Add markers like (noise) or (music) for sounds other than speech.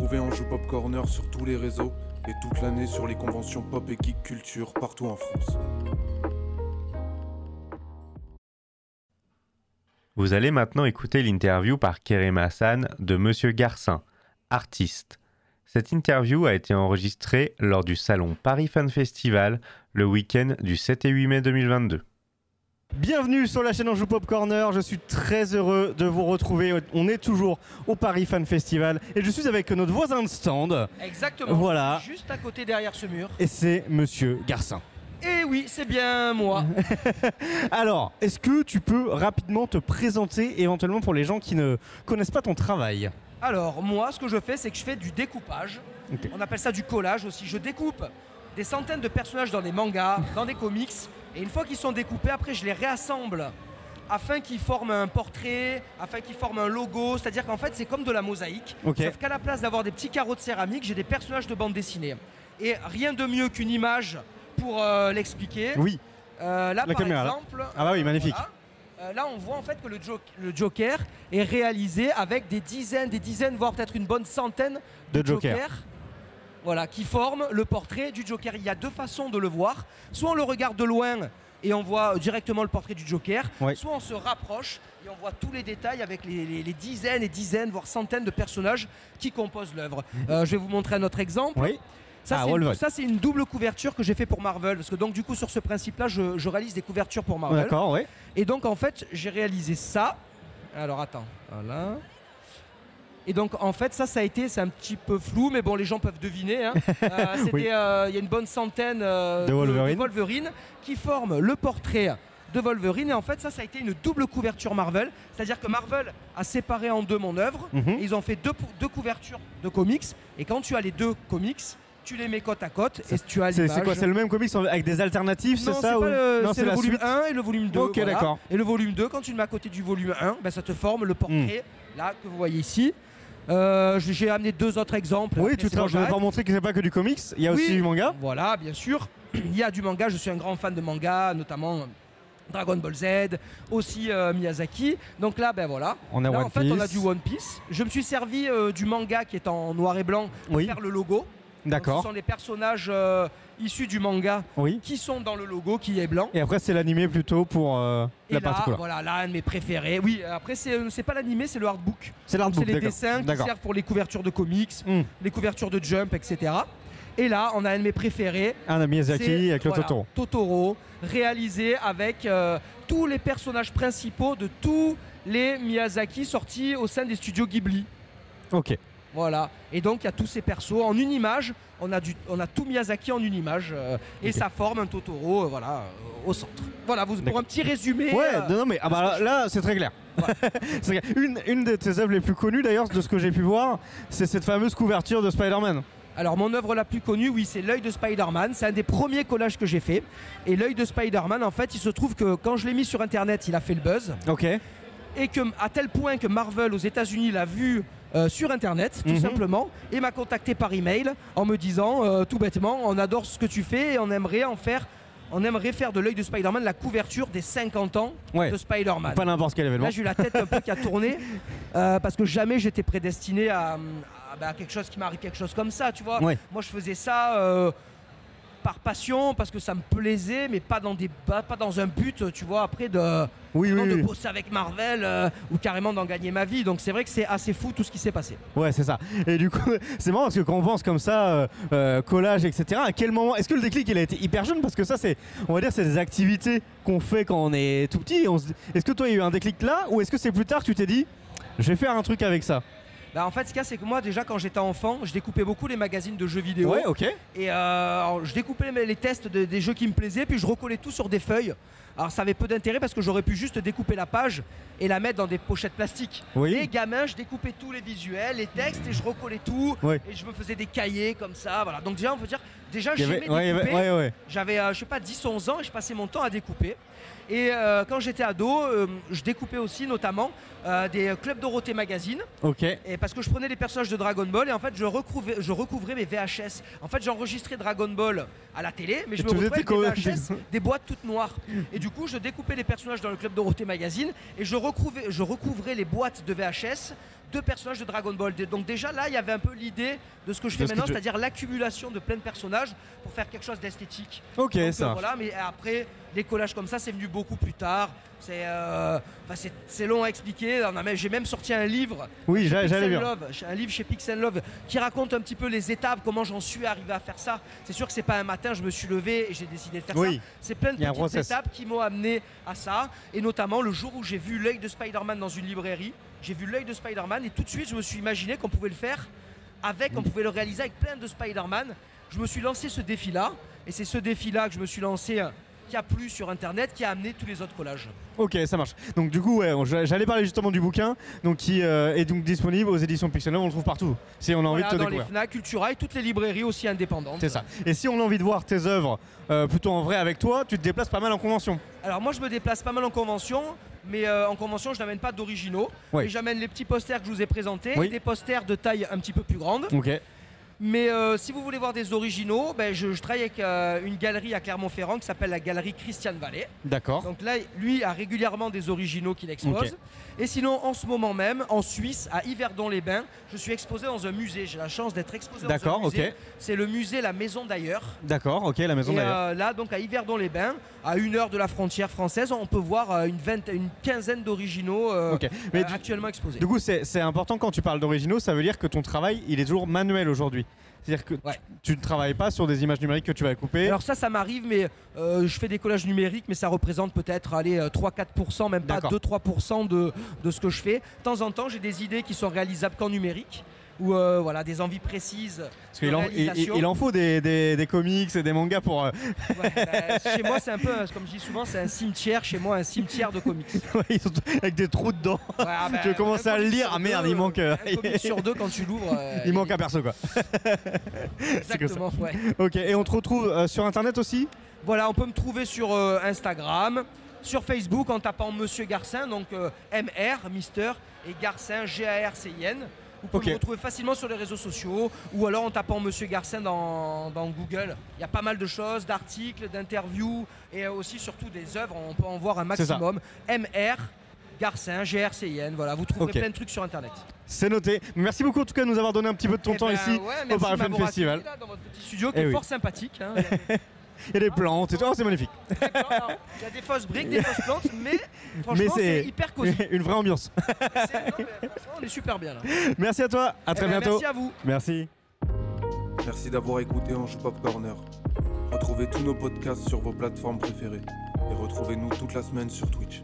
retrouver en Joue Pop Corner sur tous les réseaux et toute l'année sur les conventions pop et geek culture partout en France. Vous allez maintenant écouter l'interview par Kerem Hassan de Monsieur Garcin, artiste. Cette interview a été enregistrée lors du salon Paris Fan Festival le week-end du 7 et 8 mai 2022. Bienvenue sur la chaîne Anjou Pop Corner, je suis très heureux de vous retrouver. On est toujours au Paris Fan Festival et je suis avec notre voisin de stand. Exactement. Voilà. Juste à côté derrière ce mur. Et c'est Monsieur Garcin. Et oui, c'est bien moi. (laughs) Alors, est-ce que tu peux rapidement te présenter éventuellement pour les gens qui ne connaissent pas ton travail? Alors, moi, ce que je fais, c'est que je fais du découpage. On appelle ça du collage aussi. Je découpe des centaines de personnages dans des mangas, dans des comics. Et une fois qu'ils sont découpés, après, je les réassemble afin qu'ils forment un portrait, afin qu'ils forment un logo. C'est-à-dire qu'en fait, c'est comme de la mosaïque. Sauf qu'à la place d'avoir des petits carreaux de céramique, j'ai des personnages de bande dessinée. Et rien de mieux qu'une image pour euh, l'expliquer. Oui, Euh, là, La par caméra, là. exemple, Ah bah oui, magnifique. voilà. Euh, là, on voit en fait que le, Jo- le Joker est réalisé avec des dizaines, des dizaines, voire peut-être une bonne centaine De de, Joker. Voilà, qui forment le portrait du Joker. Il y a deux façons de le voir. Soit on le regarde de loin et on voit directement le portrait du Joker, Ouais. soit on se rapproche et on voit tous les détails avec les, les- les dizaines et dizaines, voire centaines de personnages qui composent l'œuvre. Euh, je vais vous montrer un autre exemple. oui. Ça, Ah, c'est une, Wolverine. ça, c'est une double couverture que j'ai fait pour Marvel. Parce que donc, du coup, sur ce principe-là, je, je réalise des couvertures pour Marvel. D'accord, oui. Et donc, en fait, j'ai réalisé ça. Alors, attends. Voilà. Et donc, en fait, ça, ça a été, c'est un petit peu flou, mais bon, les gens peuvent deviner. hein. (laughs) Euh, Oui. euh, Il y a une bonne centaine euh, De Wolverine. Wolverine qui forment le portrait de Wolverine. Et en fait, ça, ça a été une double couverture Marvel. C'est-à-dire que Marvel a séparé en deux mon œuvre. Mhm. Et ils ont fait deux couvertures de comics. Et quand tu as les deux comics, tu les mets côte à côte et tu as C'est quoi C'est le même comics avec des alternatives, c'est ça c'est ou- le, Non, c'est le volume suite 1 et le volume 2. Ok, voilà. d'accord. Et le volume 2, quand tu le mets à côté du volume 1, ben, ça te forme le portrait, Hmm. là, que vous voyez ici. Euh, j'ai amené deux autres exemples. Oui, te je vais pas montrer que c'est pas que du comics, il y a aussi du manga. Voilà, bien sûr. Il y a du manga, je suis un grand fan de manga, notamment Dragon Ball Z, aussi euh, Miyazaki. Donc là, ben voilà. On a Là, One en fait, on a du One Piece. Je me suis servi euh, du manga qui est en noir et blanc pour Oui. faire le logo. D'accord. Ce sont les personnages euh, issus du manga Oui. qui sont dans le logo, qui est blanc. Et après, c'est l'animé plutôt pour euh, Et la là, partie couleur. voilà, là, un de mes préférés. Oui, après, c'est euh, pas l'animé, c'est le hardbook. C'est l'artbook, C'est les dessins qui servent pour les couvertures de comics, Hmm. les couvertures de Jump, etc. Et là, on a un de mes préférés. Un de Miyazaki avec le Totoro. Totoro, réalisé avec euh, tous les personnages principaux de tous les Miyazaki sortis au sein des studios Ghibli. Ok. Voilà. Et donc, il y a tous ces persos en une image. On a, du, on a tout Miyazaki en une image. euh, et ça forme un Totoro, euh, voilà, euh, au centre. Voilà, vous, pour un petit résumé. Ouais, non, mais ah bah, là, c'est très (laughs) clair. Une, une de tes œuvres les plus connues d'ailleurs, de ce que j'ai pu voir, c'est cette fameuse couverture de Spider-Man. Alors mon œuvre la plus connue, oui, c'est l'œil de Spider-Man. C'est un des premiers collages que j'ai fait. Et l'œil de Spider-Man, en fait, il se trouve que quand je l'ai mis sur Internet, il a fait le buzz. Ok. Et que, à tel point que Marvel aux États-Unis l'a vu euh, sur Internet, tout Mhm. simplement, et m'a contacté par email en me disant, euh, tout bêtement, on adore ce que tu fais et on aimerait en faire. On aimerait faire de l'œil de Spider-Man la couverture des 50 ans Ouais. de Spider-Man. Pas n'importe quel événement. Là, j'ai eu la tête un peu qui a tourné (laughs) euh, parce que jamais j'étais prédestiné à, à- bah, à quelque chose qui m'arrive, quelque chose comme ça, tu vois. Ouais. Moi, je faisais ça par passion parce que ça me plaisait, mais pas dans des pas, pas dans un but, tu vois, après de, Oui, oui, de oui. bosser avec Marvel euh, ou carrément d'en gagner ma vie. Donc c'est vrai que c'est assez fou tout ce qui s'est passé. Ouais, c'est ça. Et du coup, (laughs) c'est marrant parce que quand on pense comme ça, euh, euh, collage, etc., à quel moment. Est-ce que le déclic il a été hyper jeune? Parce que ça, c'est. On va dire, c'est des activités qu'on fait quand on est tout petit. et on se Est-ce que toi, il y a eu un déclic là Ou est-ce que c'est plus tard que tu t'es dit, je vais faire un truc avec ça? Bah, en fait, ce qu'il y a, c'est que moi, déjà, quand j'étais enfant, je découpais beaucoup les magazines de jeux vidéo. Ouais, ok. Et euh, je découpais les, les tests de- des jeux qui me plaisaient, puis je recollais tout sur des feuilles. Alors ça avait peu d'intérêt parce que j'aurais pu juste découper la page et la mettre dans des pochettes plastiques. Oui. Et gamin, je découpais tous les visuels, les textes et je recollais tout. Oui. Et je me faisais des cahiers comme ça. Voilà. Donc déjà, on peut dire, déjà Il y j'aimais avait- ouais, il y avait- découper. ouais, ouais. J'avais, euh, je sais pas, 10-11 ans et je passais mon temps à découper. Et euh, quand j'étais ado, euh, je découpais aussi notamment euh, des clubs Dorothée Magazine. Ok. Et parce que je prenais les personnages de Dragon Ball et en fait je recouvrais, je recouvrais mes VHS. En fait j'enregistrais Dragon Ball à la télé, mais je Et me retrouvais avec des VHS, des boîtes toutes noires. Et du coup je découpais les personnages dans le club Dorothée Magazine et je recouvrais, je recouvrais les boîtes de VHS deux personnages de Dragon Ball. Donc déjà là, il y avait un peu l'idée de ce que je fais maintenant, c'est-à-dire l'accumulation de plein de personnages pour faire quelque chose d'esthétique. Ok, Donc, ça. euh, voilà, mais après, les collages comme ça, c'est venu beaucoup plus tard. C'est euh, c'est- long à expliquer. J'ai même sorti un livre, Oui, j'a- j'allais bien. Love, un livre chez Pixel Love, qui raconte un petit peu les étapes, comment j'en suis arrivé à faire ça. C'est sûr que c'est pas un matin, je me suis levé et j'ai décidé de faire Oui. ça. C'est plein de petites process. étapes qui m'ont amené à ça. Et notamment le jour où j'ai vu l'œil de Spider-Man dans une librairie, j'ai vu l'œil de Spider-Man et tout de suite je me suis imaginé qu'on pouvait le faire avec, on pouvait le réaliser avec plein de Spider-Man. Je me suis lancé ce défi-là et c'est ce défi-là que je me suis lancé euh, qui a plu sur internet, qui a amené tous les autres collages. Ok, ça marche. Donc du coup, ouais, j'allais parler justement du bouquin, donc qui euh, est donc disponible aux éditions Pixel on le trouve partout. Si on a envie Voilà, de te dans découvrir. les FNAC, Cultura et toutes les librairies aussi indépendantes. C'est ça. Et si on a envie de voir tes œuvres euh, plutôt en vrai avec toi, tu te déplaces pas mal en convention. Alors moi je me déplace pas mal en convention, mais euh, en convention je n'amène pas d'originaux. Ouais. J'amène les petits posters que je vous ai présentés, Oui. et des posters de taille un petit peu plus grande. Ok. Mais euh, si vous voulez voir des originaux, ben, je, je travaille avec euh, une galerie à Clermont-Ferrand qui s'appelle la galerie Christiane Vallée. D'accord. Donc là, lui a régulièrement des originaux qu'il expose. Et sinon, en ce moment même, en Suisse, à Yverdon-les-Bains, je suis exposé dans un musée. J'ai la chance d'être exposé dans un D'accord, musée. ok. C'est le musée La Maison d'ailleurs. D'accord, ok, la maison d'ailleurs. euh, là, donc à Yverdon-les-Bains, à une heure de la frontière française, on peut voir euh, une, vingtaine- une quinzaine d'originaux actuellement exposés. du coup, c'est important quand tu parles d'originaux, ça veut dire que ton travail, il est toujours manuel aujourd'hui. C'est-à-dire que Ouais. tu, tu ne travailles pas sur des images numériques que tu vas couper. Alors ça, ça m'arrive, mais euh, je fais des collages numériques, mais ça représente peut-être allez, euh, 3-4%, même pas D'accord. 2-3% de, de ce que je fais. De temps en temps, j'ai des idées qui sont réalisables qu'en numérique, ou euh, voilà, des envies précises. Parce qu'il en, il, en faut des, des- des comics et des mangas pour. euh, Ouais, bah, chez moi, c'est un peu, comme je dis souvent, c'est un cimetière. Chez moi, un cimetière de comics. (laughs) avec des trous dedans. Ouais, ah, bah, Tu veux commencer à le lire Ah, merde, deux, il manque, euh, Un comic sur deux quand tu l'ouvres. euh, (laughs) il manque un perso quoi. (laughs) Exactement, ouais. Ok, et on te retrouve sur internet aussi Voilà, on peut me trouver sur Instagram, sur Facebook en tapant Monsieur Garcin, donc euh, MR, Mister, et Garcin, G-A-R-C-I-N. Vous pouvez Ok. me retrouver facilement sur les réseaux sociaux ou alors en tapant Monsieur Garcin dans, dans Google. Il y a pas mal de choses, d'articles, d'interviews et aussi surtout des œuvres. On peut en voir un maximum. MR, Garcin, G-R-C-I-N. Voilà, vous trouverez plein de trucs sur Internet. C'est noté. Merci beaucoup en tout cas de nous avoir donné un petit peu de ton Eh temps ben, ici ouais, au m'avoir Festival. là, dans votre petit studio qui Eh est oui. fort sympathique. hein. (laughs) Il y a des plantes et tout. Oh, c'est magnifique. Il y a des fausses briques, des fausses plantes, mais franchement, c'est- c'est hyper cosy. (laughs) Une vraie ambiance. C'est- non, mais franchement, on est super bien là. Merci à toi. À très Eh ben, bientôt. Merci à vous. Merci. Merci d'avoir écouté Ange Pop Corner. Retrouvez tous nos podcasts sur vos plateformes préférées et retrouvez-nous toute la semaine sur Twitch.